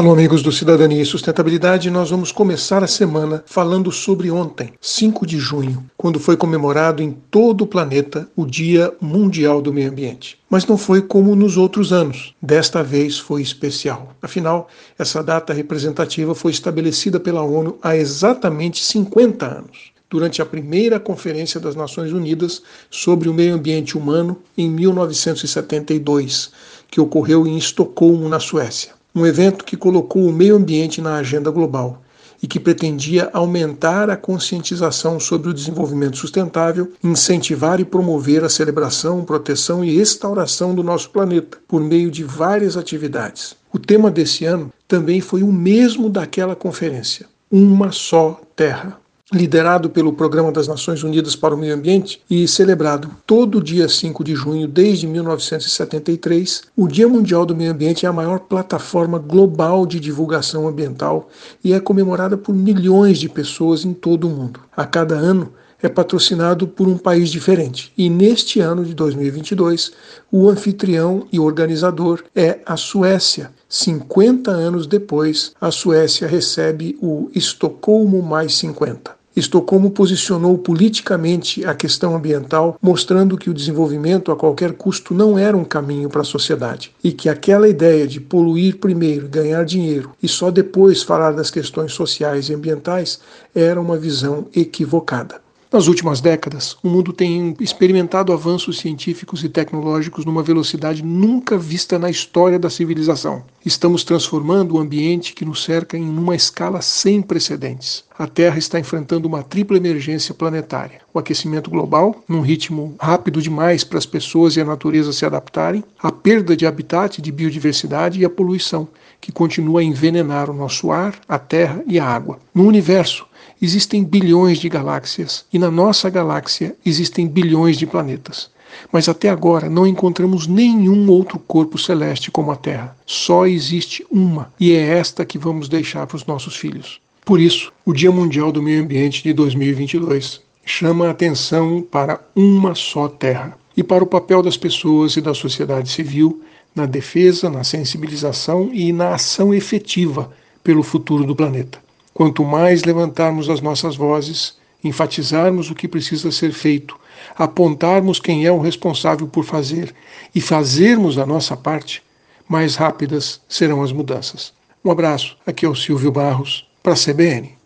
Alô, amigos do Cidadania e Sustentabilidade, nós vamos começar a semana falando sobre ontem, 5 de junho, quando foi comemorado em todo o planeta o Dia Mundial do Meio Ambiente. Mas não foi como nos outros anos, desta vez foi especial. Afinal, essa data representativa foi estabelecida pela ONU há exatamente 50 anos durante a primeira Conferência das Nações Unidas sobre o Meio Ambiente Humano em 1972, que ocorreu em Estocolmo, na Suécia um evento que colocou o meio ambiente na agenda global e que pretendia aumentar a conscientização sobre o desenvolvimento sustentável, incentivar e promover a celebração, proteção e restauração do nosso planeta por meio de várias atividades. O tema desse ano também foi o mesmo daquela conferência: uma só terra liderado pelo Programa das Nações Unidas para o Meio Ambiente e celebrado todo dia 5 de junho desde 1973, o Dia Mundial do Meio Ambiente é a maior plataforma global de divulgação ambiental e é comemorada por milhões de pessoas em todo o mundo. A cada ano, é patrocinado por um país diferente. E neste ano de 2022, o anfitrião e organizador é a Suécia. 50 anos depois, a Suécia recebe o Estocolmo Mais 50. Estocolmo posicionou politicamente a questão ambiental, mostrando que o desenvolvimento a qualquer custo não era um caminho para a sociedade e que aquela ideia de poluir primeiro, ganhar dinheiro e só depois falar das questões sociais e ambientais era uma visão equivocada. Nas últimas décadas, o mundo tem experimentado avanços científicos e tecnológicos numa velocidade nunca vista na história da civilização. Estamos transformando o ambiente que nos cerca em uma escala sem precedentes. A Terra está enfrentando uma tripla emergência planetária: o aquecimento global, num ritmo rápido demais para as pessoas e a natureza se adaptarem, a perda de habitat, de biodiversidade e a poluição, que continua a envenenar o nosso ar, a terra e a água. No universo, Existem bilhões de galáxias e na nossa galáxia existem bilhões de planetas. Mas até agora não encontramos nenhum outro corpo celeste como a Terra. Só existe uma, e é esta que vamos deixar para os nossos filhos. Por isso, o Dia Mundial do Meio Ambiente de 2022 chama a atenção para uma só Terra e para o papel das pessoas e da sociedade civil na defesa, na sensibilização e na ação efetiva pelo futuro do planeta. Quanto mais levantarmos as nossas vozes, enfatizarmos o que precisa ser feito, apontarmos quem é o responsável por fazer e fazermos a nossa parte, mais rápidas serão as mudanças. Um abraço, aqui é o Silvio Barros, para a CBN.